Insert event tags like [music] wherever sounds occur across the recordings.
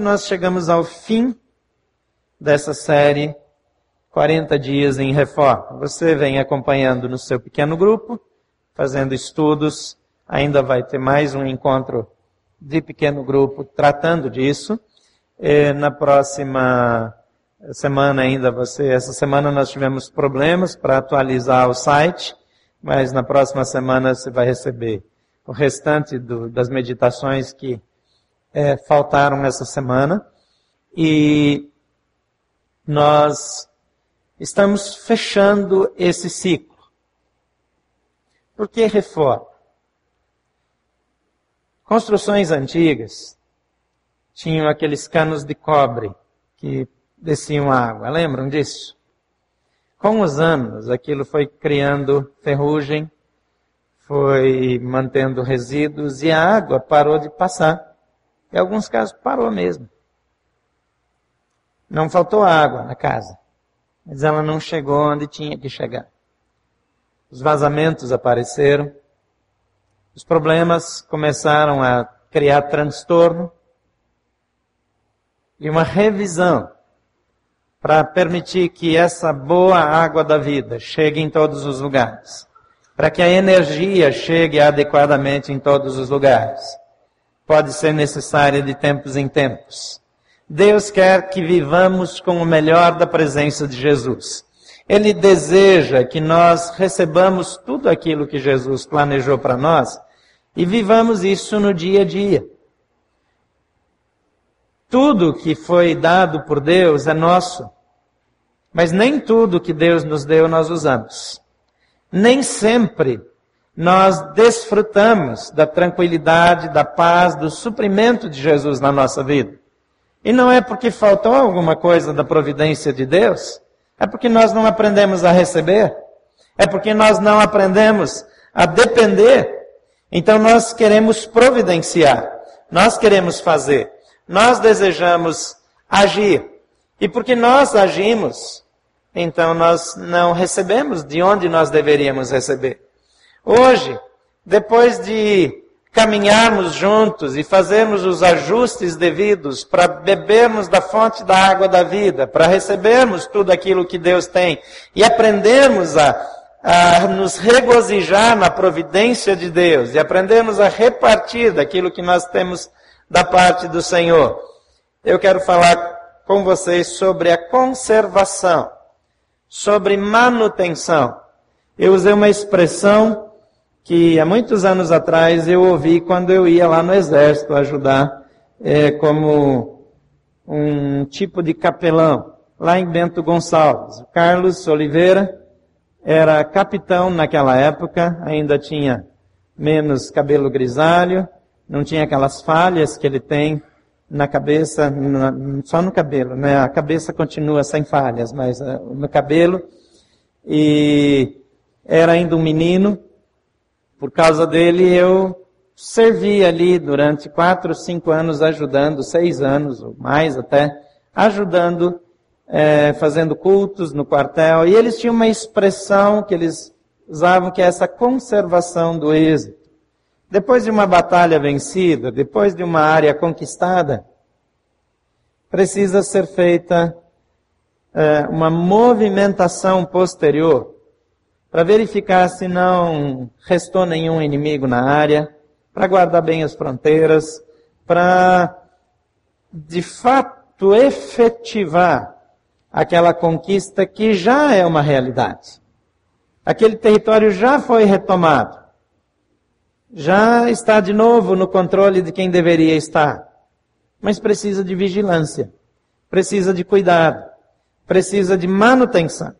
nós chegamos ao fim dessa série 40 dias em reforma. Você vem acompanhando no seu pequeno grupo, fazendo estudos, ainda vai ter mais um encontro de pequeno grupo tratando disso. E na próxima semana ainda você, essa semana nós tivemos problemas para atualizar o site, mas na próxima semana você vai receber o restante do, das meditações que é, faltaram essa semana. E nós estamos fechando esse ciclo. Por que reforma? Construções antigas tinham aqueles canos de cobre que desciam água. Lembram disso? Com os anos, aquilo foi criando ferrugem, foi mantendo resíduos e a água parou de passar. Em alguns casos parou mesmo. Não faltou água na casa, mas ela não chegou onde tinha que chegar. Os vazamentos apareceram, os problemas começaram a criar transtorno e uma revisão para permitir que essa boa água da vida chegue em todos os lugares, para que a energia chegue adequadamente em todos os lugares. Pode ser necessária de tempos em tempos. Deus quer que vivamos com o melhor da presença de Jesus. Ele deseja que nós recebamos tudo aquilo que Jesus planejou para nós e vivamos isso no dia a dia. Tudo que foi dado por Deus é nosso, mas nem tudo que Deus nos deu nós usamos. Nem sempre nós desfrutamos da tranquilidade, da paz, do suprimento de Jesus na nossa vida. E não é porque faltou alguma coisa da providência de Deus, é porque nós não aprendemos a receber, é porque nós não aprendemos a depender então nós queremos providenciar, nós queremos fazer, nós desejamos agir. E porque nós agimos, então nós não recebemos de onde nós deveríamos receber. Hoje, depois de caminharmos juntos e fazermos os ajustes devidos para bebermos da fonte da água da vida, para recebermos tudo aquilo que Deus tem e aprendermos a a nos regozijar na providência de Deus e aprendermos a repartir daquilo que nós temos da parte do Senhor. Eu quero falar com vocês sobre a conservação, sobre manutenção. Eu usei uma expressão que há muitos anos atrás eu ouvi quando eu ia lá no exército ajudar é, como um tipo de capelão, lá em Bento Gonçalves. O Carlos Oliveira, era capitão naquela época, ainda tinha menos cabelo grisalho, não tinha aquelas falhas que ele tem na cabeça, só no cabelo, né? A cabeça continua sem falhas, mas uh, no cabelo. E era ainda um menino. Por causa dele, eu servi ali durante quatro, cinco anos ajudando, seis anos ou mais até, ajudando é, fazendo cultos no quartel, e eles tinham uma expressão que eles usavam que é essa conservação do êxito. Depois de uma batalha vencida, depois de uma área conquistada, precisa ser feita é, uma movimentação posterior para verificar se não restou nenhum inimigo na área, para guardar bem as fronteiras, para de fato efetivar aquela conquista que já é uma realidade. Aquele território já foi retomado. Já está de novo no controle de quem deveria estar. Mas precisa de vigilância, precisa de cuidado, precisa de manutenção.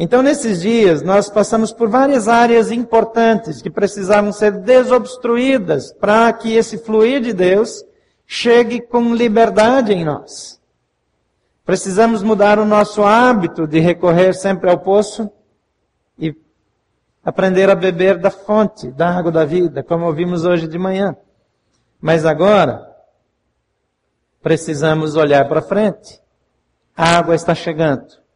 Então, nesses dias, nós passamos por várias áreas importantes que precisavam ser desobstruídas para que esse fluir de Deus chegue com liberdade em nós. Precisamos mudar o nosso hábito de recorrer sempre ao poço e aprender a beber da fonte, da água da vida, como ouvimos hoje de manhã. Mas agora, precisamos olhar para frente. A água está chegando.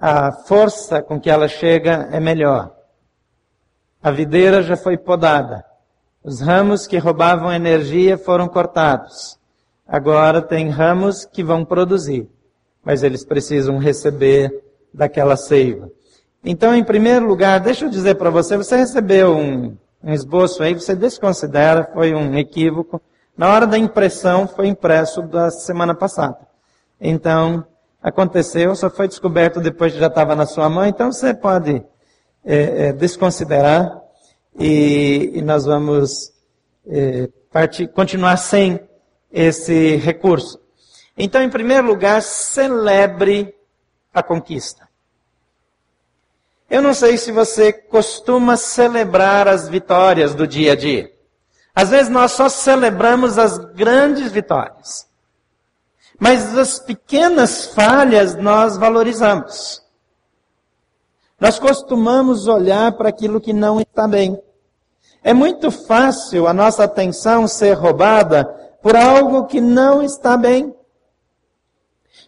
A força com que ela chega é melhor. A videira já foi podada. Os ramos que roubavam energia foram cortados. Agora tem ramos que vão produzir, mas eles precisam receber daquela seiva. Então, em primeiro lugar, deixa eu dizer para você, você recebeu um, um esboço aí, você desconsidera, foi um equívoco. Na hora da impressão, foi impresso da semana passada. Então, aconteceu, só foi descoberto depois que já estava na sua mão, então você pode é, é, desconsiderar e, e, nós vamos é, partir, continuar sem esse recurso. Então, em primeiro lugar, celebre a conquista. Eu não sei se você costuma celebrar as vitórias do dia a dia. Às vezes nós só celebramos as grandes vitórias. Mas as pequenas falhas nós valorizamos. Nós costumamos olhar para aquilo que não está bem. É muito fácil a nossa atenção ser roubada por algo que não está bem.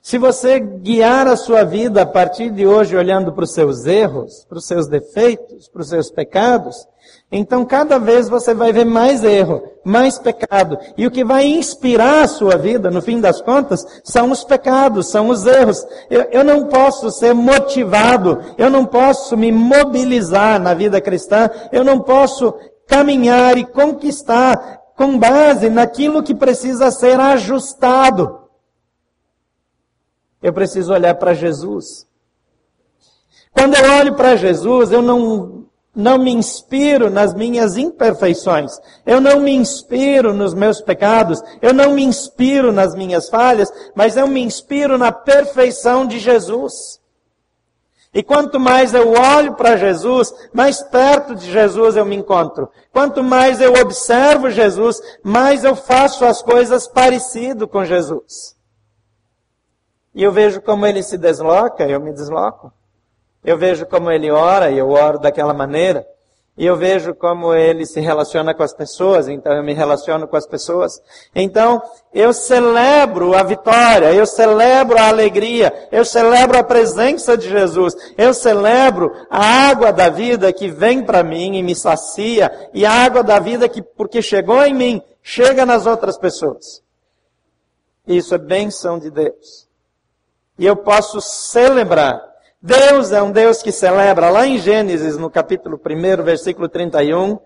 Se você guiar a sua vida a partir de hoje olhando para os seus erros, para os seus defeitos, para os seus pecados, então cada vez você vai ver mais erro, mais pecado. E o que vai inspirar a sua vida, no fim das contas, são os pecados, são os erros. Eu, eu não posso ser motivado, eu não posso me mobilizar na vida cristã, eu não posso caminhar e conquistar com base naquilo que precisa ser ajustado. Eu preciso olhar para Jesus. Quando eu olho para Jesus, eu não, não me inspiro nas minhas imperfeições. Eu não me inspiro nos meus pecados. Eu não me inspiro nas minhas falhas, mas eu me inspiro na perfeição de Jesus. E quanto mais eu olho para Jesus, mais perto de Jesus eu me encontro. Quanto mais eu observo Jesus, mais eu faço as coisas parecido com Jesus. E eu vejo como ele se desloca, eu me desloco. Eu vejo como ele ora, e eu oro daquela maneira. E eu vejo como ele se relaciona com as pessoas, então eu me relaciono com as pessoas. Então, eu celebro a vitória, eu celebro a alegria, eu celebro a presença de Jesus, eu celebro a água da vida que vem para mim e me sacia, e a água da vida que, porque chegou em mim, chega nas outras pessoas. Isso é bênção de Deus e eu posso celebrar. Deus é um Deus que celebra. Lá em Gênesis, no capítulo 1, versículo 31,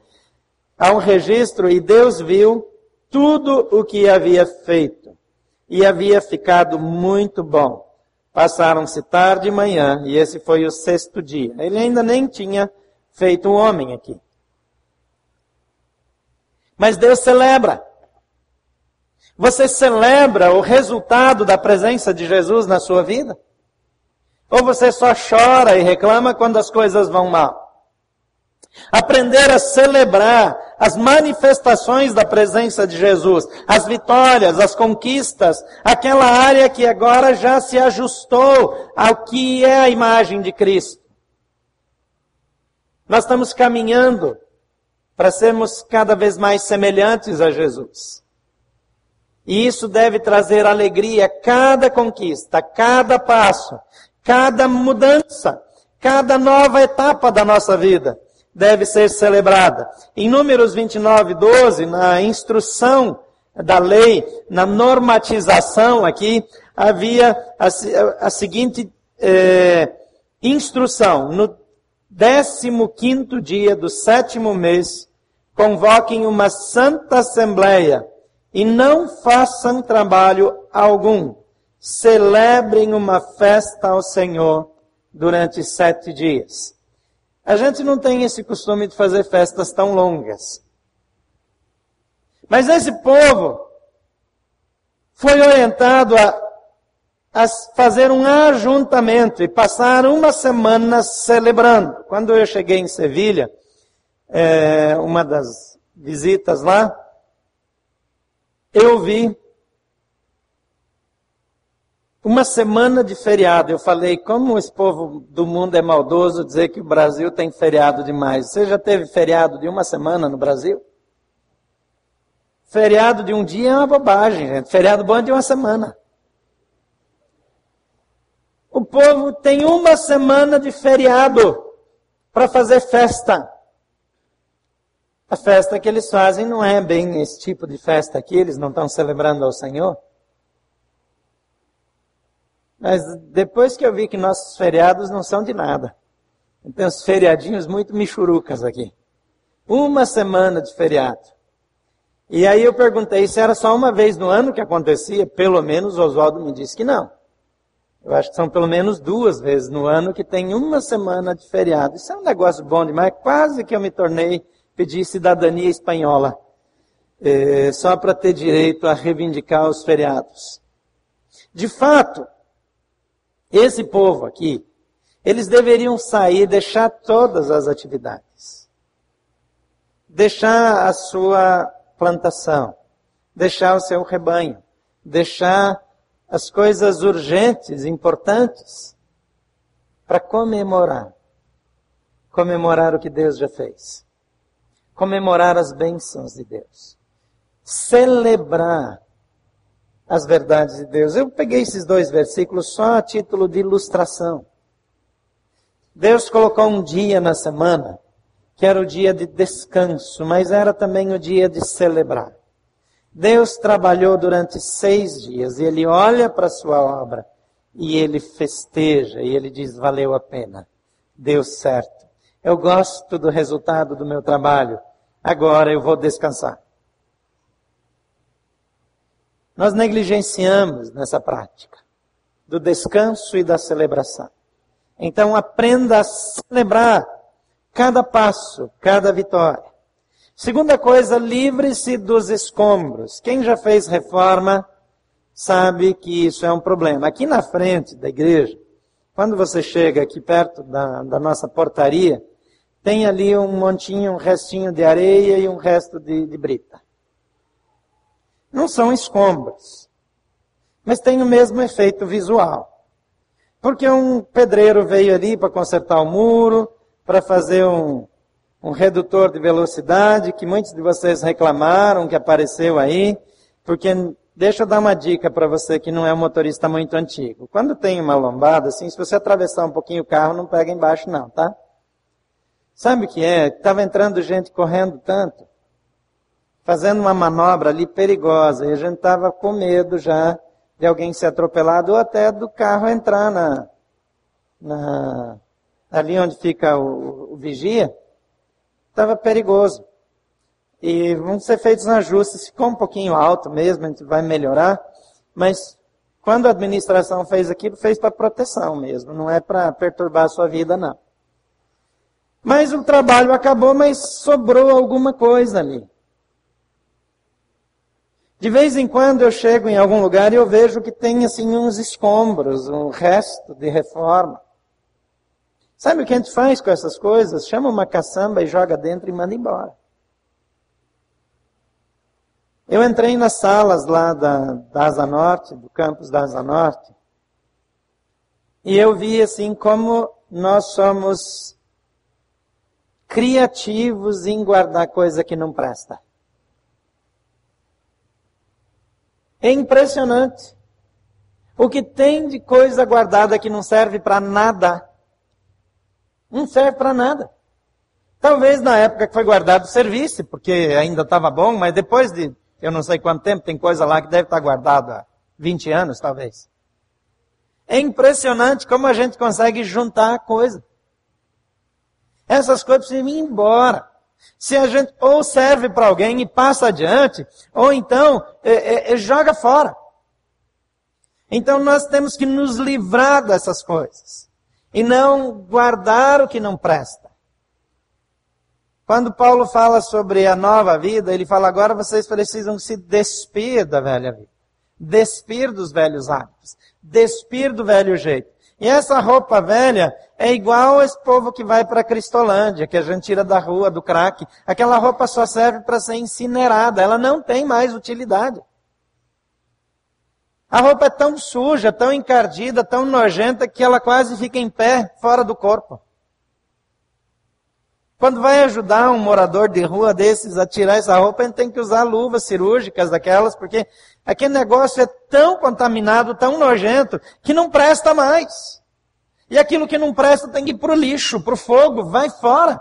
há um registro e Deus viu tudo o que havia feito e havia ficado muito bom. Passaram-se tarde e manhã e esse foi o sexto dia. Ele ainda nem tinha feito um homem aqui. Mas Deus celebra. Você celebra o resultado da presença de Jesus na sua vida? Ou você só chora e reclama quando as coisas vão mal? Aprender a celebrar as manifestações da presença de Jesus, as vitórias, as conquistas, aquela área que agora já se ajustou ao que é a imagem de Cristo. Nós estamos caminhando para sermos cada vez mais semelhantes a Jesus. E isso deve trazer alegria a cada conquista, a cada passo, cada mudança, cada nova etapa da nossa vida deve ser celebrada. Em Números 29, 12, na instrução da lei, na normatização aqui, havia a, a seguinte é, instrução. No 15 dia do sétimo mês, convoquem uma santa assembleia e não façam trabalho algum. Celebrem uma festa ao Senhor durante sete dias. A gente não tem esse costume de fazer festas tão longas. Mas esse povo foi orientado a, a fazer um ajuntamento e passar uma semana celebrando. Quando eu cheguei em Sevilha, é, uma das visitas lá, eu vi uma semana de feriado. Eu falei, como esse povo do mundo é maldoso dizer que o Brasil tem feriado demais. Você já teve feriado de uma semana no Brasil? Feriado de um dia é uma bobagem, gente. Feriado bom é de uma semana. O povo tem uma semana de feriado para fazer festa. A festa que eles fazem não é bem esse tipo de festa aqui, eles não estão celebrando ao Senhor. Mas depois que eu vi que nossos feriados não são de nada. Tem uns feriadinhos muito michurucas aqui. Uma semana de feriado. E aí eu perguntei se era só uma vez no ano que acontecia. Pelo menos Oswaldo me disse que não. Eu acho que são pelo menos duas vezes no ano que tem uma semana de feriado. Isso é um negócio bom demais. Quase que eu me tornei, pedi cidadania espanhola. É, só para ter direito a reivindicar os feriados. De fato, esse povo aqui, eles deveriam sair, deixar todas as atividades. Deixar a sua plantação, deixar o seu rebanho, deixar as coisas urgentes, importantes, para comemorar. Comemorar o que Deus já fez. Comemorar as bênçãos de Deus. Celebrar as verdades de Deus. Eu peguei esses dois versículos só a título de ilustração. Deus colocou um dia na semana que era o dia de descanso, mas era também o dia de celebrar. Deus trabalhou durante seis dias e ele olha para a sua obra e ele festeja e ele diz: valeu a pena, deu certo. Eu gosto do resultado do meu trabalho, agora eu vou descansar. Nós negligenciamos nessa prática do descanso e da celebração. Então aprenda a celebrar cada passo, cada vitória. Segunda coisa, livre-se dos escombros. Quem já fez reforma sabe que isso é um problema. Aqui na frente da igreja, quando você chega aqui perto da, da nossa portaria, tem ali um montinho, um restinho de areia e um resto de, de brita não são escombros, mas tem o mesmo efeito visual. Porque um pedreiro veio ali para consertar o muro, para fazer um, um redutor de velocidade, que muitos de vocês reclamaram que apareceu aí, porque deixa eu dar uma dica para você que não é um motorista muito antigo. Quando tem uma lombada, assim, se você atravessar um pouquinho o carro, não pega embaixo não, tá? Sabe o que é? Estava entrando gente correndo tanto, fazendo uma manobra ali perigosa. E a gente estava com medo já de alguém ser atropelado ou até do carro entrar na, na ali onde fica o, o vigia. Estava perigoso. E vão ser feitos ajustes. Ficou um pouquinho alto mesmo, a gente vai melhorar. Mas quando a administração fez aquilo, fez para proteção mesmo. Não é para perturbar a sua vida, não. Mas o trabalho acabou, mas sobrou alguma coisa ali. De vez em quando eu chego em algum lugar e eu vejo que tem assim uns escombros, um resto de reforma. Sabe o que a gente faz com essas coisas? Chama uma caçamba e joga dentro e manda embora. Eu entrei nas salas lá da, da Asa Norte, do campus da Asa Norte, e eu vi assim como nós somos criativos em guardar coisa que não presta. É impressionante. O que tem de coisa guardada que não serve para nada. Não serve para nada. Talvez na época que foi guardado servisse, porque ainda estava bom, mas depois de eu não sei quanto tempo, tem coisa lá que deve estar guardada há 20 anos, talvez. É impressionante como a gente consegue juntar coisa. Essas coisas precisam ir embora. Se a gente ou serve para alguém e passa adiante, ou então é, é, é, joga fora. Então nós temos que nos livrar dessas coisas e não guardar o que não presta. Quando Paulo fala sobre a nova vida, ele fala agora vocês precisam se despir da velha vida, despir dos velhos hábitos, despir do velho jeito. E essa roupa velha é igual esse povo que vai para a Cristolândia, que a gente tira da rua, do crack. Aquela roupa só serve para ser incinerada, ela não tem mais utilidade. A roupa é tão suja, tão encardida, tão nojenta, que ela quase fica em pé, fora do corpo. Quando vai ajudar um morador de rua desses a tirar essa roupa, gente tem que usar luvas cirúrgicas daquelas, porque Aquele negócio é tão contaminado, tão nojento, que não presta mais. E aquilo que não presta tem que ir para o lixo, para o fogo, vai fora.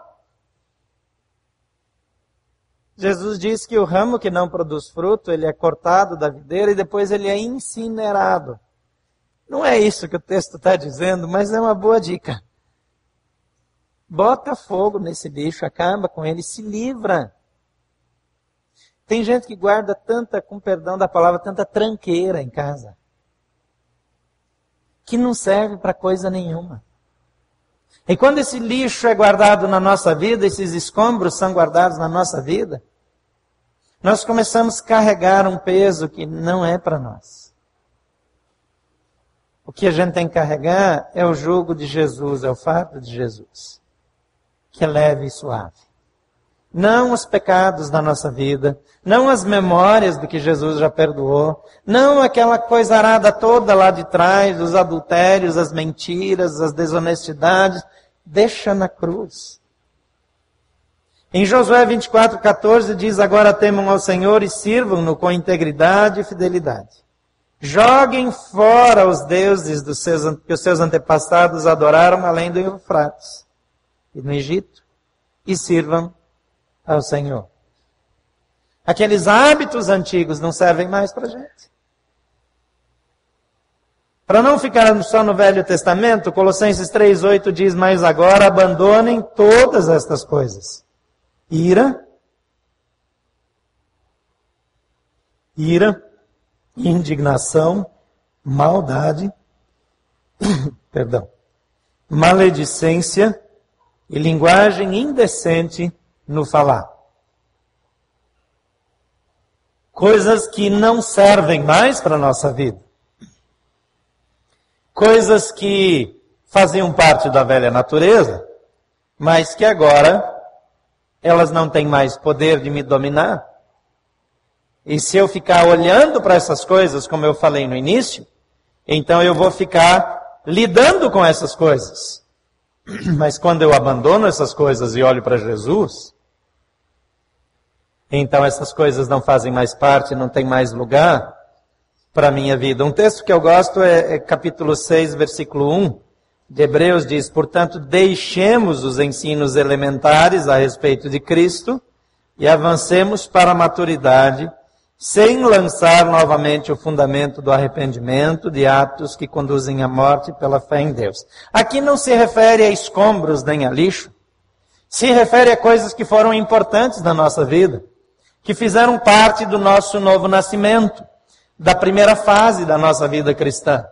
Jesus diz que o ramo que não produz fruto, ele é cortado da videira e depois ele é incinerado. Não é isso que o texto está dizendo, mas é uma boa dica. Bota fogo nesse lixo, acaba com ele, se livra. Tem gente que guarda tanta, com perdão da palavra, tanta tranqueira em casa, que não serve para coisa nenhuma. E quando esse lixo é guardado na nossa vida, esses escombros são guardados na nossa vida, nós começamos a carregar um peso que não é para nós. O que a gente tem que carregar é o jugo de Jesus, é o fardo de Jesus, que é leve e suave. Não os pecados da nossa vida, não as memórias do que Jesus já perdoou, não aquela coisa arada toda lá de trás, os adultérios, as mentiras, as desonestidades, deixa na cruz. Em Josué 24, 14 diz, agora temam ao Senhor e sirvam-no com integridade e fidelidade. Joguem fora os deuses dos seus, que os seus antepassados adoraram além do Eufrates e no Egito e sirvam ao Senhor. Aqueles hábitos antigos não servem mais para gente. Para não ficar só no Velho Testamento, Colossenses 3,8 diz, mas agora abandonem todas estas coisas. Ira, ira, indignação, maldade, [coughs] perdão, maledicência e linguagem indecente no falar. Coisas que não servem mais para a nossa vida coisas que faziam parte da velha natureza, mas que agora elas não têm mais poder de me dominar. E se eu ficar olhando para essas coisas, como eu falei no início, então eu vou ficar lidando com essas coisas. [clears throat] Mas quando eu abandono essas coisas e olho para Jesus, então essas coisas não fazem mais parte, não tem mais lugar, para a minha vida. Um texto que eu gosto é, é capítulo 6, versículo 1 de Hebreus, diz, portanto, deixemos os ensinos elementares a respeito de Cristo e avancemos para a maturidade, sem lançar novamente o fundamento do arrependimento de atos que conduzem à morte pela fé em Deus. Aqui não se refere a escombros nem a lixo, se refere a coisas que foram importantes na nossa vida, que fizeram parte do nosso novo nascimento da primeira fase da nossa vida cristã.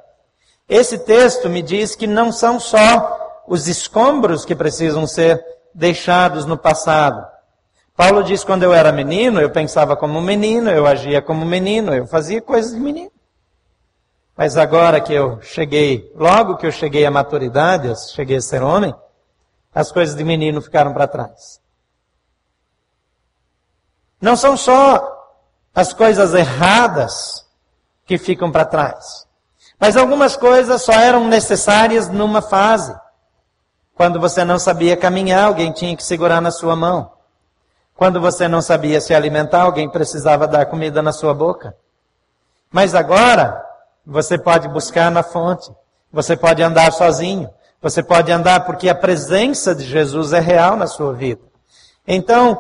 Esse texto me diz que não são só os escombros que precisam ser deixados no passado. Paulo diz: quando eu era menino, eu pensava como menino, eu agia como menino, eu fazia coisas de menino. Mas agora que eu cheguei, logo que eu cheguei à maturidade, eu cheguei a ser homem, as coisas de menino ficaram para trás. Não são só as coisas erradas que ficam para trás. Mas algumas coisas só eram necessárias numa fase. Quando você não sabia caminhar, alguém tinha que segurar na sua mão. Quando você não sabia se alimentar, alguém precisava dar comida na sua boca. Mas agora, você pode buscar na fonte. Você pode andar sozinho. Você pode andar porque a presença de Jesus é real na sua vida. Então,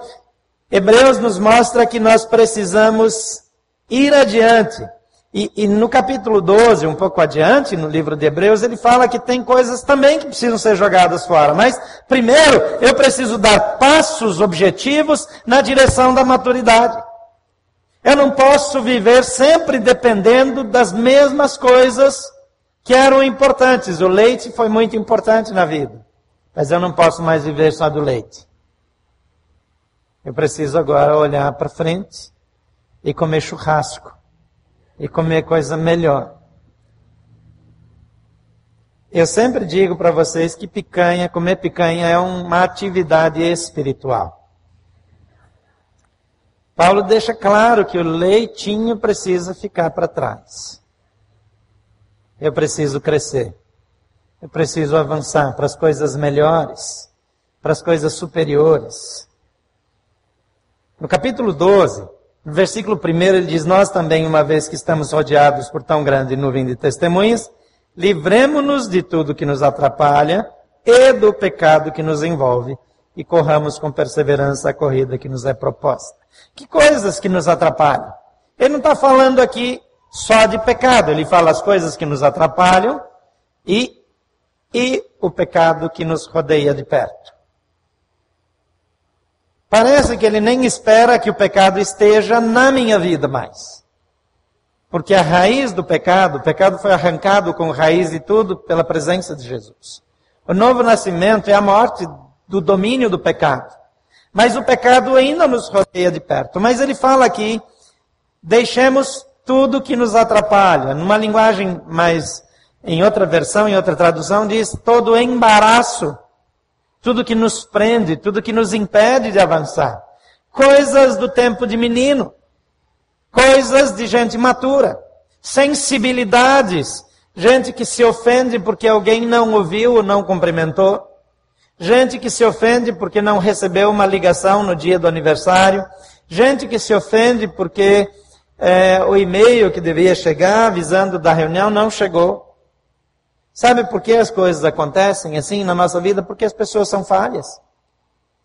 Hebreus nos mostra que nós precisamos ir adiante e, e, no capítulo 12, um pouco adiante, no livro de Hebreus, ele fala que tem coisas também que precisam ser jogadas fora. Mas, primeiro, eu preciso dar passos objetivos na direção da maturidade. Eu não posso viver sempre dependendo das mesmas coisas que eram importantes. O leite foi muito importante na vida. Mas eu não posso mais viver só do leite. Eu preciso agora olhar para frente e comer churrasco e comer coisa melhor. Eu sempre digo para vocês que picanha, comer picanha é uma atividade espiritual. Paulo deixa claro que o leitinho precisa ficar para trás. Eu preciso crescer. Eu preciso avançar para as coisas melhores, para as coisas superiores. No capítulo 12, no versículo 1 ele diz: Nós também, uma vez que estamos rodeados por tão grande nuvem de testemunhas, livremos-nos de tudo que nos atrapalha e do pecado que nos envolve e corramos com perseverança a corrida que nos é proposta. Que coisas que nos atrapalham? Ele não está falando aqui só de pecado. Ele fala as coisas que nos atrapalham e, e o pecado que nos rodeia de perto. Parece que ele nem espera que o pecado esteja na minha vida mais. Porque a raiz do pecado, o pecado foi arrancado com raiz de tudo pela presença de Jesus. O novo nascimento é a morte do domínio do pecado. Mas o pecado ainda nos rodeia de perto. Mas ele fala aqui, deixemos tudo que nos atrapalha. Numa linguagem mais, em outra versão, em outra tradução, diz todo embaraço. Tudo que nos prende, tudo que nos impede de avançar. Coisas do tempo de menino. Coisas de gente matura. Sensibilidades. Gente que se ofende porque alguém não ouviu ou não cumprimentou. Gente que se ofende porque não recebeu uma ligação no dia do aniversário. Gente que se ofende porque é, o e-mail que devia chegar avisando da reunião não chegou. Sabe por que as coisas acontecem assim na nossa vida? Porque as pessoas são falhas.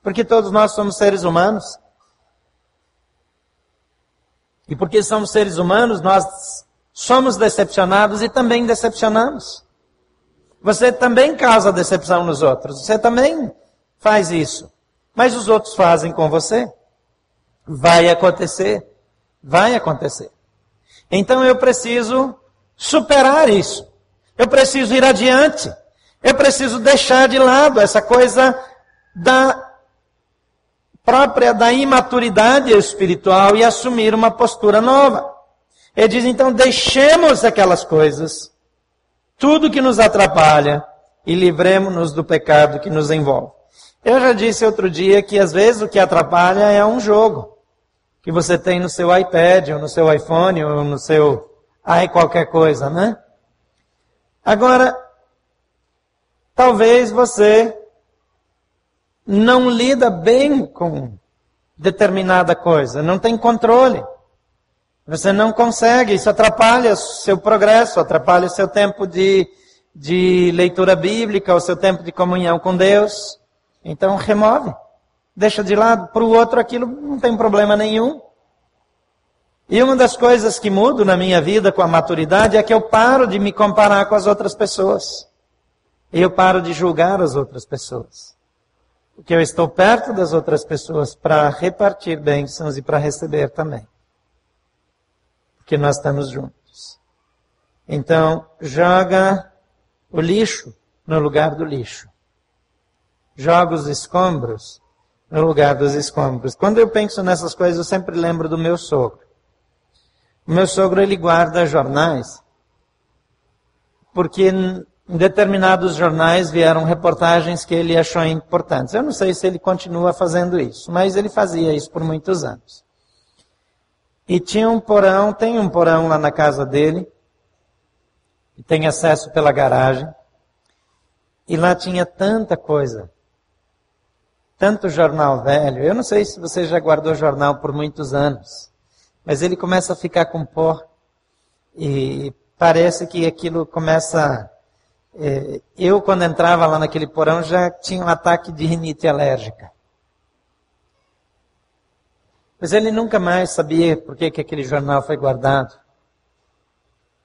Porque todos nós somos seres humanos. E porque somos seres humanos, nós somos decepcionados e também decepcionamos. Você também causa decepção nos outros. Você também faz isso. Mas os outros fazem com você. Vai acontecer. Vai acontecer. Então eu preciso superar isso. Eu preciso ir adiante. Eu preciso deixar de lado essa coisa da própria da imaturidade espiritual e assumir uma postura nova. Ele diz então: deixemos aquelas coisas, tudo que nos atrapalha, e livremos-nos do pecado que nos envolve. Eu já disse outro dia que às vezes o que atrapalha é um jogo que você tem no seu iPad, ou no seu iPhone, ou no seu ai qualquer coisa, né? Agora, talvez você não lida bem com determinada coisa, não tem controle. Você não consegue, isso atrapalha seu progresso, atrapalha seu tempo de, de leitura bíblica, o seu tempo de comunhão com Deus. Então remove. Deixa de lado. Para o outro aquilo não tem problema nenhum. E uma das coisas que mudo na minha vida com a maturidade é que eu paro de me comparar com as outras pessoas. E eu paro de julgar as outras pessoas. Porque eu estou perto das outras pessoas para repartir bênçãos e para receber também. Porque nós estamos juntos. Então, joga o lixo no lugar do lixo. Joga os escombros no lugar dos escombros. Quando eu penso nessas coisas, eu sempre lembro do meu sogro. Meu sogro ele guarda jornais, porque em determinados jornais vieram reportagens que ele achou importantes. Eu não sei se ele continua fazendo isso, mas ele fazia isso por muitos anos. E tinha um porão, tem um porão lá na casa dele, e tem acesso pela garagem. E lá tinha tanta coisa tanto jornal velho. Eu não sei se você já guardou jornal por muitos anos, mas ele começa a ficar com pó e parece que aquilo começa. É, eu, quando entrava lá naquele porão, já tinha um ataque de rinite alérgica. Mas ele nunca mais sabia por que, que aquele jornal foi guardado.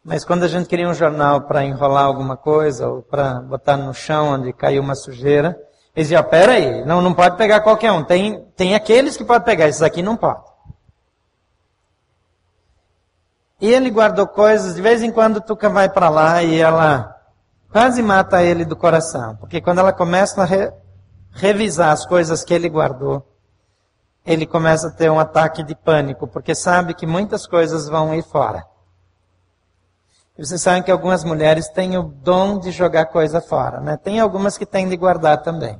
Mas quando a gente queria um jornal para enrolar alguma coisa ou para botar no chão onde caiu uma sujeira, eles diziam, pera aí, não, não pode pegar qualquer um. Tem, tem aqueles que podem pegar, esses aqui não pode. E ele guardou coisas, de vez em quando Tuca vai para lá e ela quase mata ele do coração. Porque quando ela começa a re, revisar as coisas que ele guardou, ele começa a ter um ataque de pânico, porque sabe que muitas coisas vão ir fora. Vocês sabem que algumas mulheres têm o dom de jogar coisa fora, né? Tem algumas que têm de guardar também.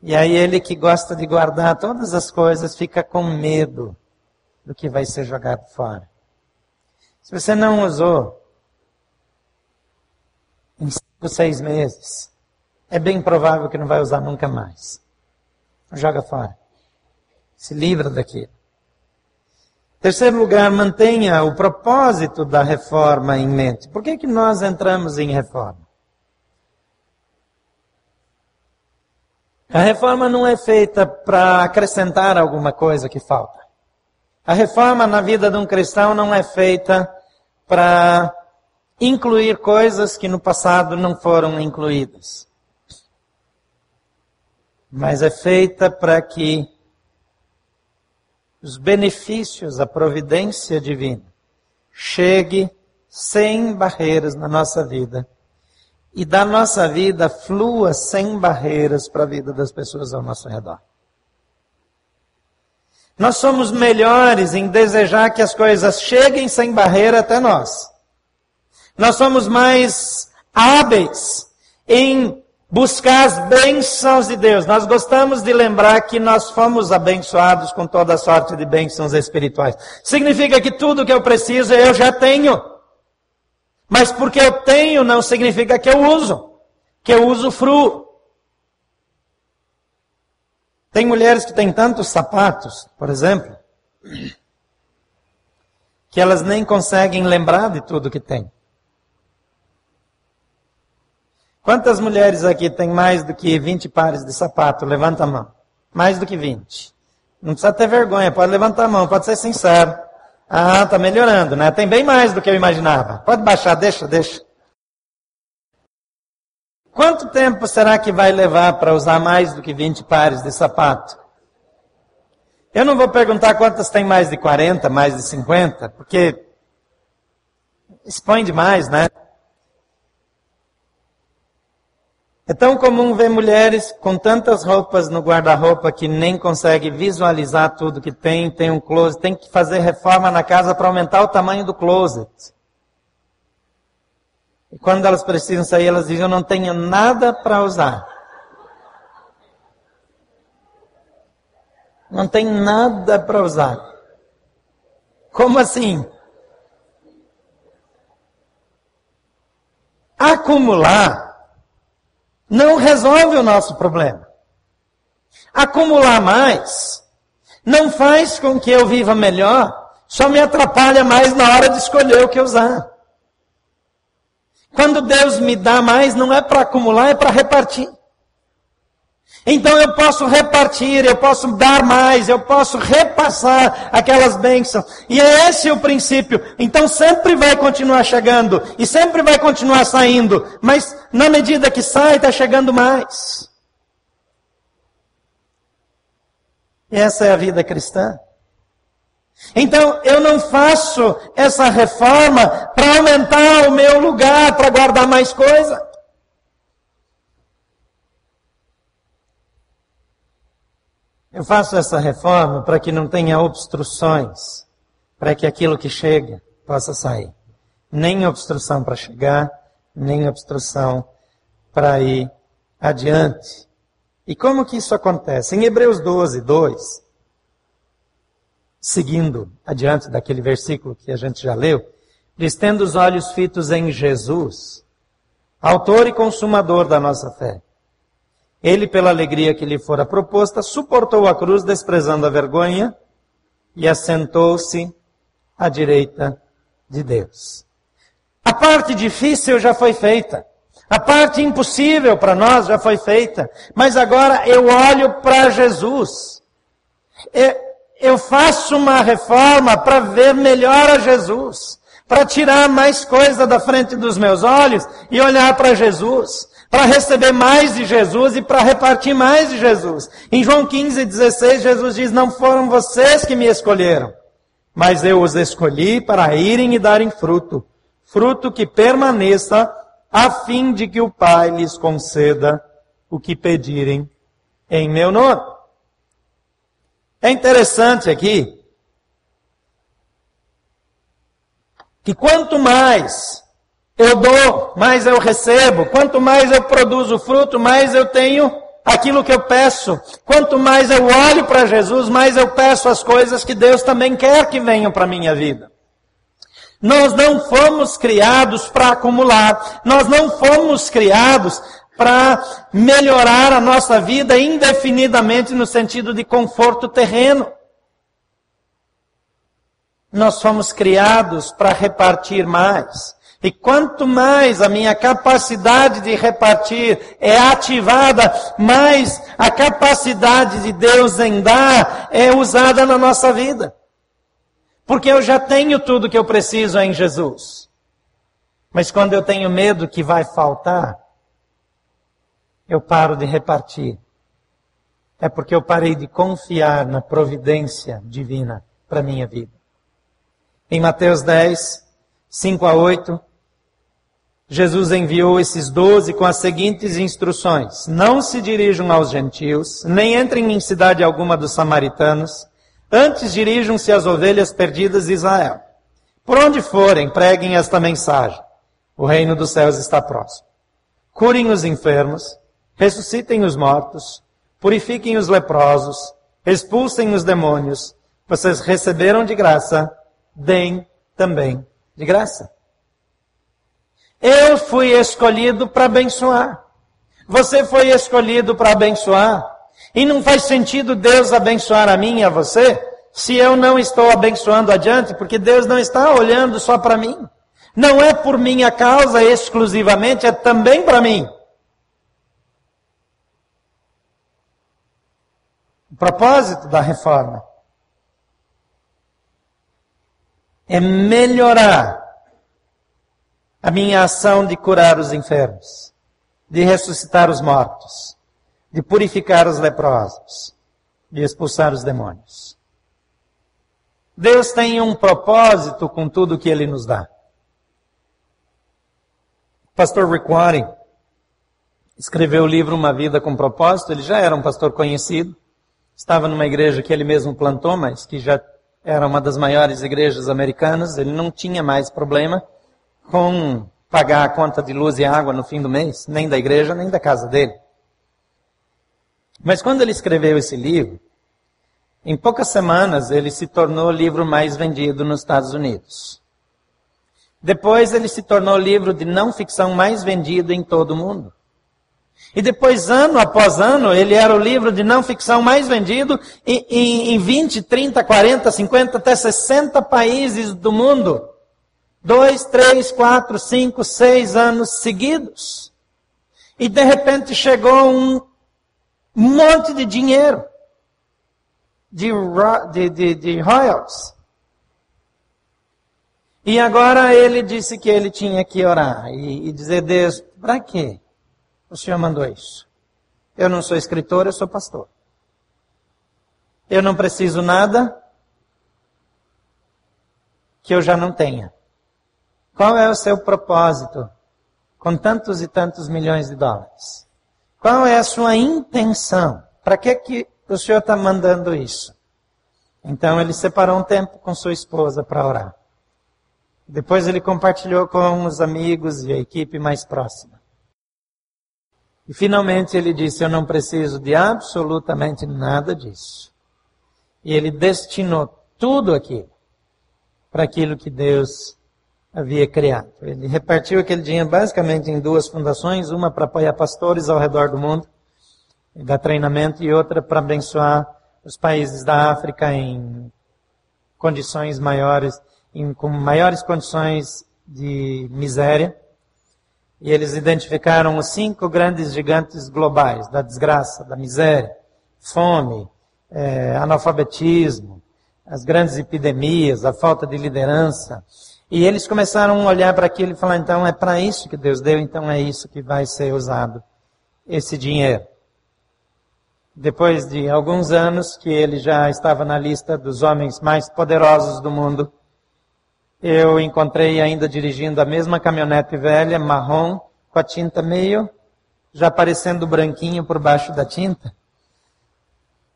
E aí ele que gosta de guardar todas as coisas fica com medo do que vai ser jogado fora. Se você não usou em cinco, seis meses, é bem provável que não vai usar nunca mais. Joga fora. Se livra daquilo. Terceiro lugar, mantenha o propósito da reforma em mente. Por que, que nós entramos em reforma? A reforma não é feita para acrescentar alguma coisa que falta. A reforma na vida de um cristão não é feita para incluir coisas que no passado não foram incluídas. Mas é feita para que os benefícios, a providência divina, chegue sem barreiras na nossa vida e da nossa vida flua sem barreiras para a vida das pessoas ao nosso redor. Nós somos melhores em desejar que as coisas cheguem sem barreira até nós. Nós somos mais hábeis em buscar as bênçãos de Deus. Nós gostamos de lembrar que nós fomos abençoados com toda sorte de bênçãos espirituais. Significa que tudo que eu preciso eu já tenho. Mas porque eu tenho não significa que eu uso, que eu uso fru. Tem mulheres que têm tantos sapatos, por exemplo, que elas nem conseguem lembrar de tudo que tem. Quantas mulheres aqui têm mais do que 20 pares de sapato? Levanta a mão. Mais do que 20. Não precisa ter vergonha, pode levantar a mão, pode ser sincero. Ah, tá melhorando, né? Tem bem mais do que eu imaginava. Pode baixar, deixa, deixa. Quanto tempo será que vai levar para usar mais do que 20 pares de sapato? Eu não vou perguntar quantas tem mais de 40, mais de 50, porque expõe demais, né? É tão comum ver mulheres com tantas roupas no guarda-roupa que nem consegue visualizar tudo que tem, tem um closet, tem que fazer reforma na casa para aumentar o tamanho do closet. E quando elas precisam sair, elas dizem: Eu não tenho nada para usar. Não tem nada para usar. Como assim? Acumular não resolve o nosso problema. Acumular mais não faz com que eu viva melhor, só me atrapalha mais na hora de escolher o que usar. Quando Deus me dá mais, não é para acumular, é para repartir. Então eu posso repartir, eu posso dar mais, eu posso repassar aquelas bênçãos. E é esse o princípio. Então sempre vai continuar chegando e sempre vai continuar saindo, mas na medida que sai, está chegando mais. E essa é a vida cristã. Então, eu não faço essa reforma para aumentar o meu lugar, para guardar mais coisa. Eu faço essa reforma para que não tenha obstruções, para que aquilo que chega possa sair. Nem obstrução para chegar, nem obstrução para ir adiante. E como que isso acontece? Em Hebreus 12, 2, seguindo adiante daquele versículo que a gente já leu, diz: tendo os olhos fitos em Jesus, autor e consumador da nossa fé. Ele, pela alegria que lhe fora proposta, suportou a cruz, desprezando a vergonha, e assentou-se à direita de Deus. A parte difícil já foi feita. A parte impossível para nós já foi feita. Mas agora eu olho para Jesus. É, eu faço uma reforma para ver melhor a Jesus, para tirar mais coisa da frente dos meus olhos e olhar para Jesus, para receber mais de Jesus e para repartir mais de Jesus. Em João 15, 16, Jesus diz: Não foram vocês que me escolheram, mas eu os escolhi para irem e darem fruto, fruto que permaneça, a fim de que o Pai lhes conceda o que pedirem em meu nome. É interessante aqui que quanto mais eu dou, mais eu recebo, quanto mais eu produzo fruto, mais eu tenho aquilo que eu peço. Quanto mais eu olho para Jesus, mais eu peço as coisas que Deus também quer que venham para a minha vida. Nós não fomos criados para acumular. Nós não fomos criados para melhorar a nossa vida indefinidamente no sentido de conforto terreno. Nós fomos criados para repartir mais. E quanto mais a minha capacidade de repartir é ativada, mais a capacidade de Deus em dar é usada na nossa vida. Porque eu já tenho tudo que eu preciso em Jesus. Mas quando eu tenho medo que vai faltar, eu paro de repartir. É porque eu parei de confiar na providência divina para minha vida. Em Mateus 10, 5 a 8, Jesus enviou esses doze com as seguintes instruções: Não se dirijam aos gentios, nem entrem em cidade alguma dos samaritanos, antes dirijam-se às ovelhas perdidas de Israel. Por onde forem, preguem esta mensagem: O reino dos céus está próximo. Curem os enfermos, ressuscitem os mortos, purifiquem os leprosos, expulsem os demônios. Vocês receberam de graça, deem também de graça. Eu fui escolhido para abençoar. Você foi escolhido para abençoar. E não faz sentido Deus abençoar a mim e a você se eu não estou abençoando adiante, porque Deus não está olhando só para mim. Não é por minha causa exclusivamente, é também para mim. O propósito da reforma é melhorar a minha ação de curar os enfermos, de ressuscitar os mortos, de purificar os leprosos, de expulsar os demônios. Deus tem um propósito com tudo que Ele nos dá. Pastor Rick Warren escreveu o livro Uma Vida com Propósito. Ele já era um pastor conhecido. Estava numa igreja que ele mesmo plantou, mas que já era uma das maiores igrejas americanas. Ele não tinha mais problema com pagar a conta de luz e água no fim do mês, nem da igreja, nem da casa dele. Mas quando ele escreveu esse livro, em poucas semanas ele se tornou o livro mais vendido nos Estados Unidos. Depois ele se tornou o livro de não ficção mais vendido em todo o mundo. E depois, ano após ano, ele era o livro de não ficção mais vendido em, em, em 20, 30, 40, 50, até 60 países do mundo dois, três, quatro, cinco, seis anos seguidos. E de repente chegou um monte de dinheiro de, de, de, de. E agora ele disse que ele tinha que orar e, e dizer, Deus, para quê? O Senhor mandou isso. Eu não sou escritor, eu sou pastor. Eu não preciso nada que eu já não tenha. Qual é o seu propósito com tantos e tantos milhões de dólares? Qual é a sua intenção? Para que, que o senhor está mandando isso? Então ele separou um tempo com sua esposa para orar. Depois ele compartilhou com os amigos e a equipe mais próxima. E finalmente ele disse: Eu não preciso de absolutamente nada disso. E ele destinou tudo aquilo para aquilo que Deus havia criado. Ele repartiu aquele dinheiro basicamente em duas fundações, uma para apoiar pastores ao redor do mundo, dar treinamento, e outra para abençoar os países da África em condições maiores, em, com maiores condições de miséria. E eles identificaram os cinco grandes gigantes globais da desgraça, da miséria, fome, é, analfabetismo, as grandes epidemias, a falta de liderança, e eles começaram a olhar para aquilo e falar, então é para isso que Deus deu, então é isso que vai ser usado, esse dinheiro. Depois de alguns anos que ele já estava na lista dos homens mais poderosos do mundo, eu encontrei ainda dirigindo a mesma caminhonete velha, marrom, com a tinta meio já parecendo branquinho por baixo da tinta,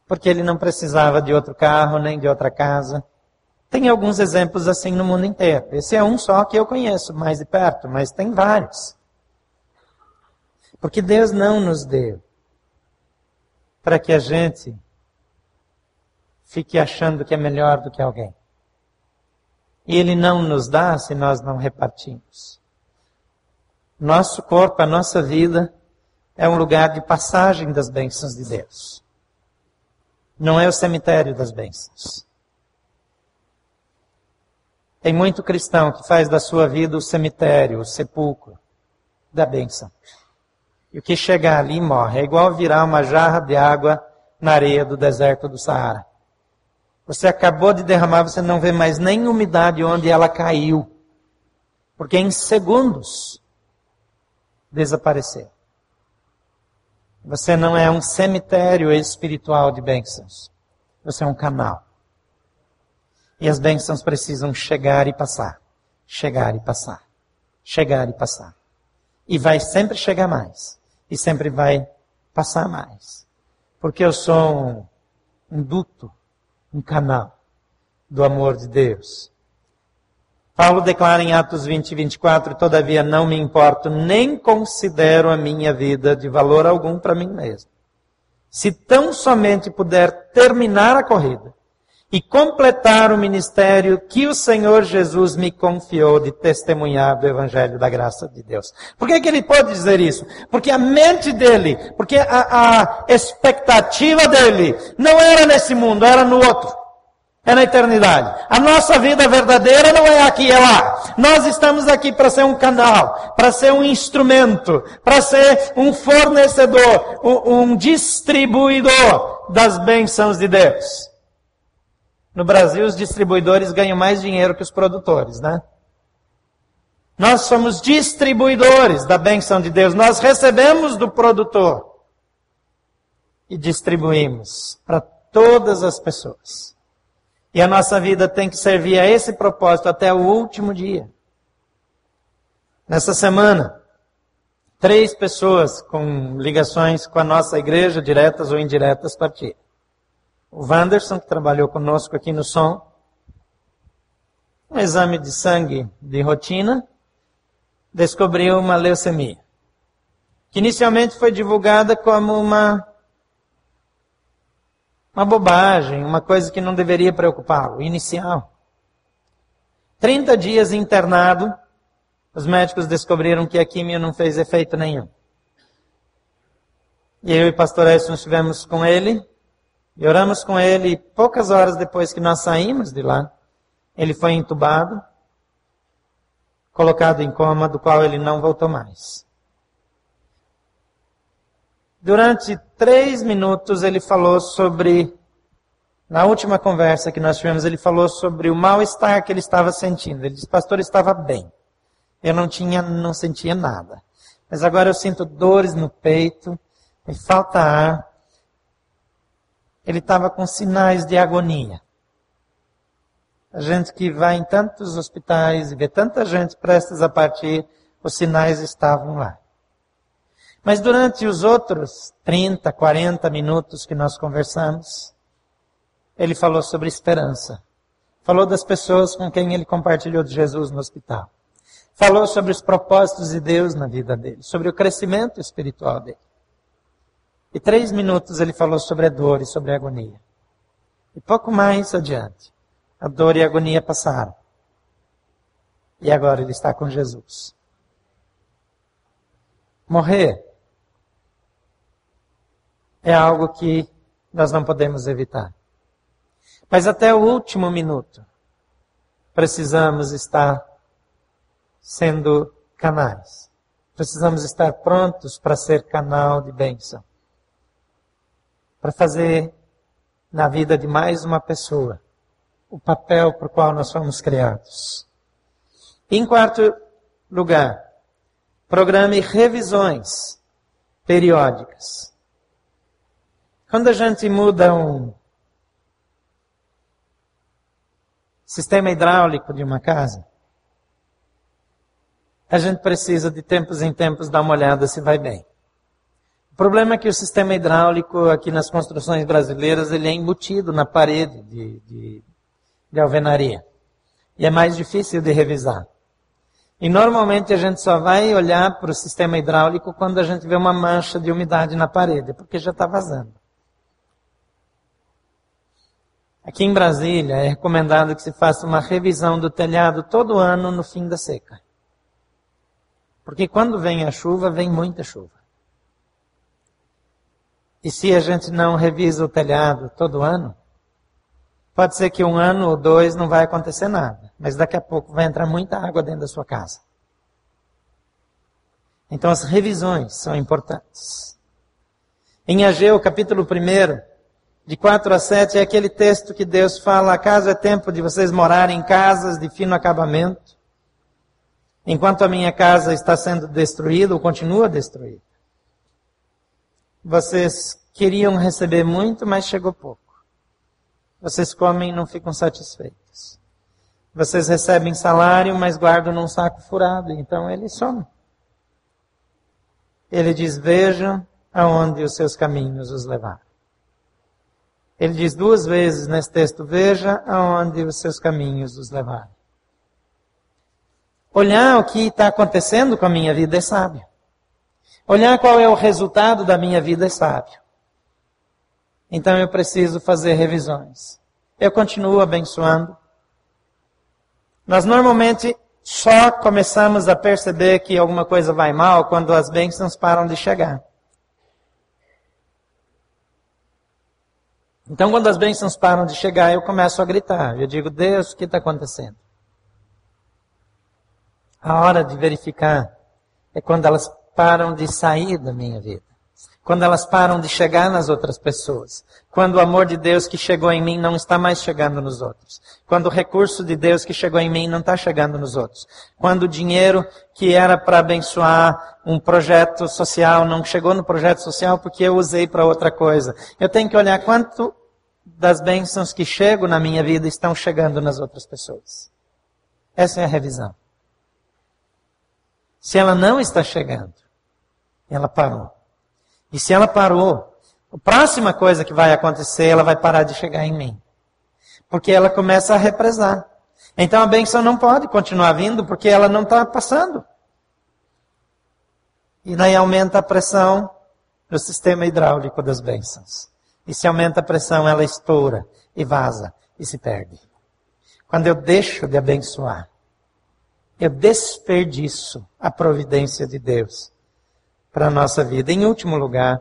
porque ele não precisava de outro carro nem de outra casa. Tem alguns exemplos assim no mundo inteiro. Esse é um só que eu conheço mais de perto, mas tem vários. Porque Deus não nos deu para que a gente fique achando que é melhor do que alguém. E Ele não nos dá se nós não repartimos. Nosso corpo, a nossa vida, é um lugar de passagem das bênçãos de Deus. Não é o cemitério das bênçãos. Tem muito cristão que faz da sua vida o cemitério, o sepulcro da bênção. E o que chegar ali morre. É igual virar uma jarra de água na areia do deserto do Saara. Você acabou de derramar, você não vê mais nem umidade onde ela caiu. Porque em segundos desapareceu. Você não é um cemitério espiritual de bênçãos. Você é um canal. E as bênçãos precisam chegar e passar. Chegar e passar. Chegar e passar. E vai sempre chegar mais. E sempre vai passar mais. Porque eu sou um, um duto, um canal do amor de Deus. Paulo declara em Atos 20 e 24: Todavia não me importo, nem considero a minha vida de valor algum para mim mesmo. Se tão somente puder terminar a corrida e completar o ministério que o Senhor Jesus me confiou de testemunhar do Evangelho da graça de Deus. Por que, que ele pode dizer isso? Porque a mente dele, porque a, a expectativa dele não era nesse mundo, era no outro. É na eternidade. A nossa vida verdadeira não é aqui, é lá. Nós estamos aqui para ser um canal, para ser um instrumento, para ser um fornecedor, um, um distribuidor das bênçãos de Deus. No Brasil, os distribuidores ganham mais dinheiro que os produtores, né? Nós somos distribuidores da benção de Deus. Nós recebemos do produtor e distribuímos para todas as pessoas. E a nossa vida tem que servir a esse propósito até o último dia. Nessa semana, três pessoas com ligações com a nossa igreja, diretas ou indiretas, partiram. O Wanderson, que trabalhou conosco aqui no som, um exame de sangue de rotina, descobriu uma leucemia, que inicialmente foi divulgada como uma uma bobagem, uma coisa que não deveria preocupá-lo, inicial. 30 dias internado, os médicos descobriram que a quimio não fez efeito nenhum. E eu e o pastor Edson estivemos com ele, e oramos com ele poucas horas depois que nós saímos de lá. Ele foi entubado, colocado em coma, do qual ele não voltou mais. Durante três minutos ele falou sobre, na última conversa que nós tivemos, ele falou sobre o mal-estar que ele estava sentindo. Ele disse, pastor, estava bem. Eu não tinha, não sentia nada. Mas agora eu sinto dores no peito, me falta ar, ele estava com sinais de agonia. A gente que vai em tantos hospitais e vê tanta gente prestes a partir, os sinais estavam lá. Mas durante os outros 30, 40 minutos que nós conversamos, ele falou sobre esperança. Falou das pessoas com quem ele compartilhou de Jesus no hospital. Falou sobre os propósitos de Deus na vida dele, sobre o crescimento espiritual dele. E três minutos ele falou sobre a dor e sobre a agonia. E pouco mais adiante, a dor e a agonia passaram. E agora ele está com Jesus. Morrer é algo que nós não podemos evitar. Mas até o último minuto, precisamos estar sendo canais. Precisamos estar prontos para ser canal de bênção para fazer na vida de mais uma pessoa o papel para o qual nós fomos criados. Em quarto lugar, programe revisões periódicas. Quando a gente muda um sistema hidráulico de uma casa, a gente precisa de tempos em tempos dar uma olhada se vai bem. O problema é que o sistema hidráulico aqui nas construções brasileiras ele é embutido na parede de, de, de alvenaria. E é mais difícil de revisar. E normalmente a gente só vai olhar para o sistema hidráulico quando a gente vê uma mancha de umidade na parede, porque já está vazando. Aqui em Brasília é recomendado que se faça uma revisão do telhado todo ano no fim da seca. Porque quando vem a chuva, vem muita chuva. E se a gente não revisa o telhado todo ano, pode ser que um ano ou dois não vai acontecer nada, mas daqui a pouco vai entrar muita água dentro da sua casa. Então as revisões são importantes. Em Ageu, capítulo 1, de 4 a 7 é aquele texto que Deus fala: acaso é tempo de vocês morarem em casas de fino acabamento? Enquanto a minha casa está sendo destruída ou continua destruída. Vocês queriam receber muito, mas chegou pouco. Vocês comem e não ficam satisfeitos. Vocês recebem salário, mas guardam num saco furado. Então ele some. Ele diz: Vejam aonde os seus caminhos os levaram. Ele diz duas vezes nesse texto: Veja aonde os seus caminhos os levaram. Olhar o que está acontecendo com a minha vida é sábio. Olhar qual é o resultado da minha vida é sábio. Então eu preciso fazer revisões. Eu continuo abençoando. Nós normalmente só começamos a perceber que alguma coisa vai mal quando as bênçãos param de chegar. Então, quando as bênçãos param de chegar, eu começo a gritar. Eu digo, Deus, o que está acontecendo? A hora de verificar é quando elas param de sair da minha vida. Quando elas param de chegar nas outras pessoas. Quando o amor de Deus que chegou em mim não está mais chegando nos outros. Quando o recurso de Deus que chegou em mim não está chegando nos outros. Quando o dinheiro que era para abençoar um projeto social não chegou no projeto social porque eu usei para outra coisa. Eu tenho que olhar quanto das bênçãos que chegam na minha vida estão chegando nas outras pessoas. Essa é a revisão. Se ela não está chegando, ela parou. E se ela parou, a próxima coisa que vai acontecer, ela vai parar de chegar em mim. Porque ela começa a represar. Então a bênção não pode continuar vindo porque ela não está passando. E daí aumenta a pressão no sistema hidráulico das bênçãos. E se aumenta a pressão, ela estoura e vaza e se perde. Quando eu deixo de abençoar, eu desperdiço a providência de Deus para a nossa vida. Em último lugar,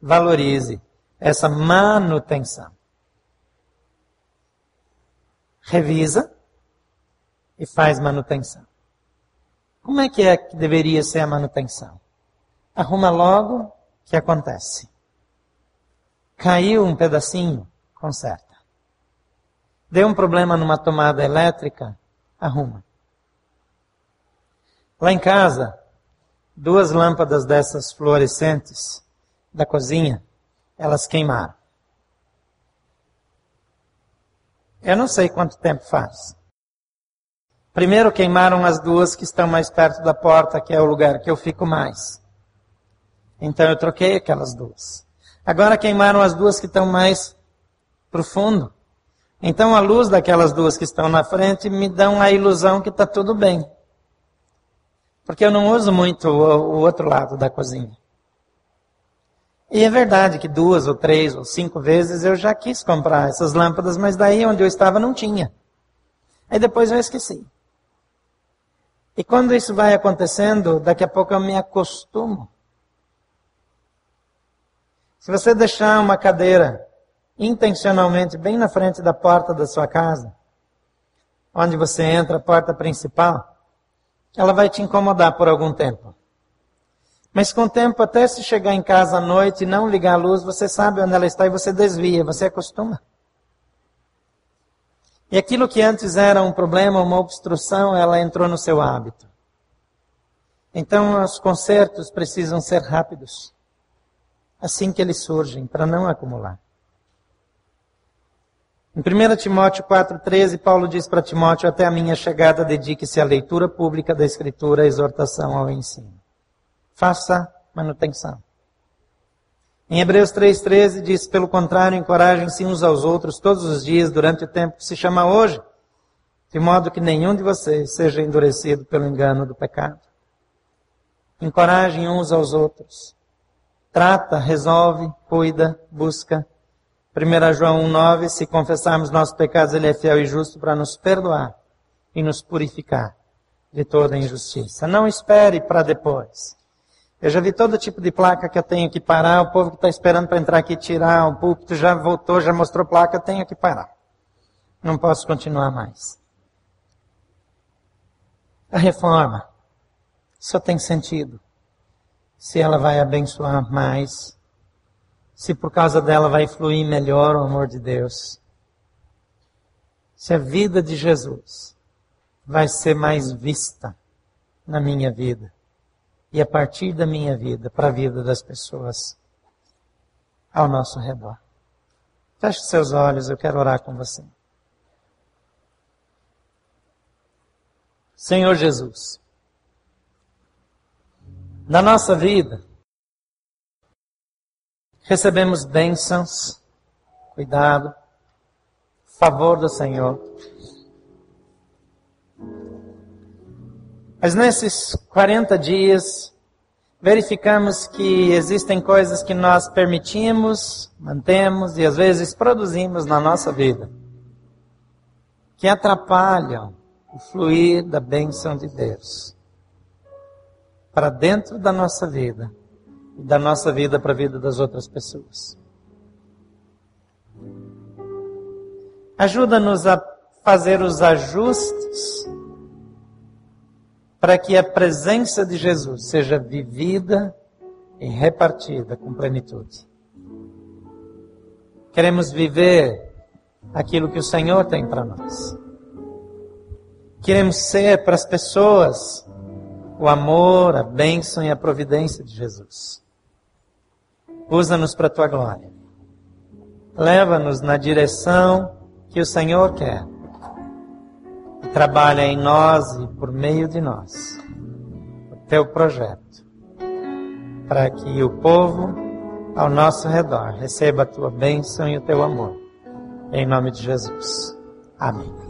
valorize essa manutenção. Revisa e faz manutenção. Como é que é que deveria ser a manutenção? Arruma logo que acontece. Caiu um pedacinho, conserta. Deu um problema numa tomada elétrica, arruma. Lá em casa, duas lâmpadas dessas fluorescentes da cozinha, elas queimaram. Eu não sei quanto tempo faz. Primeiro queimaram as duas que estão mais perto da porta, que é o lugar que eu fico mais. Então eu troquei aquelas duas. Agora queimaram as duas que estão mais profundo. Então a luz daquelas duas que estão na frente me dão a ilusão que está tudo bem. Porque eu não uso muito o, o outro lado da cozinha. E é verdade que duas ou três ou cinco vezes eu já quis comprar essas lâmpadas, mas daí onde eu estava não tinha. Aí depois eu esqueci. E quando isso vai acontecendo, daqui a pouco eu me acostumo. Se você deixar uma cadeira intencionalmente bem na frente da porta da sua casa, onde você entra, a porta principal, ela vai te incomodar por algum tempo. Mas com o tempo, até se chegar em casa à noite e não ligar a luz, você sabe onde ela está e você desvia, você acostuma. E aquilo que antes era um problema, uma obstrução, ela entrou no seu hábito. Então, os concertos precisam ser rápidos assim que eles surgem, para não acumular. Em 1 Timóteo 4,13, Paulo diz para Timóteo: Até a minha chegada, dedique-se à leitura pública da Escritura, à exortação ao ensino. Faça manutenção. Em Hebreus 3,13 diz: Pelo contrário, encorajem-se uns aos outros todos os dias durante o tempo que se chama hoje, de modo que nenhum de vocês seja endurecido pelo engano do pecado. Encorajem uns aos outros trata, resolve, cuida, busca. 1 João 1,9: Se confessarmos nossos pecados, Ele é fiel e justo para nos perdoar e nos purificar de toda injustiça. Não espere para depois. Eu já vi todo tipo de placa que eu tenho que parar. O povo que está esperando para entrar aqui tirar o púlpito já voltou, já mostrou placa, eu tenho que parar. Não posso continuar mais. A reforma só tem sentido se ela vai abençoar mais se por causa dela vai fluir melhor o amor de Deus. Se a vida de Jesus vai ser mais vista na minha vida e a partir da minha vida para a vida das pessoas ao nosso redor. Feche seus olhos, eu quero orar com você. Senhor Jesus, na nossa vida, recebemos bênçãos, cuidado, favor do Senhor. Mas nesses 40 dias, verificamos que existem coisas que nós permitimos, mantemos e às vezes produzimos na nossa vida, que atrapalham o fluir da bênção de Deus para dentro da nossa vida da nossa vida para a vida das outras pessoas. Ajuda-nos a fazer os ajustes para que a presença de Jesus seja vivida e repartida com plenitude. Queremos viver aquilo que o Senhor tem para nós. Queremos ser para as pessoas o amor, a bênção e a providência de Jesus. Usa-nos para a tua glória. Leva-nos na direção que o Senhor quer. E trabalha em nós e por meio de nós o teu projeto. Para que o povo ao nosso redor receba a tua bênção e o teu amor. Em nome de Jesus. Amém.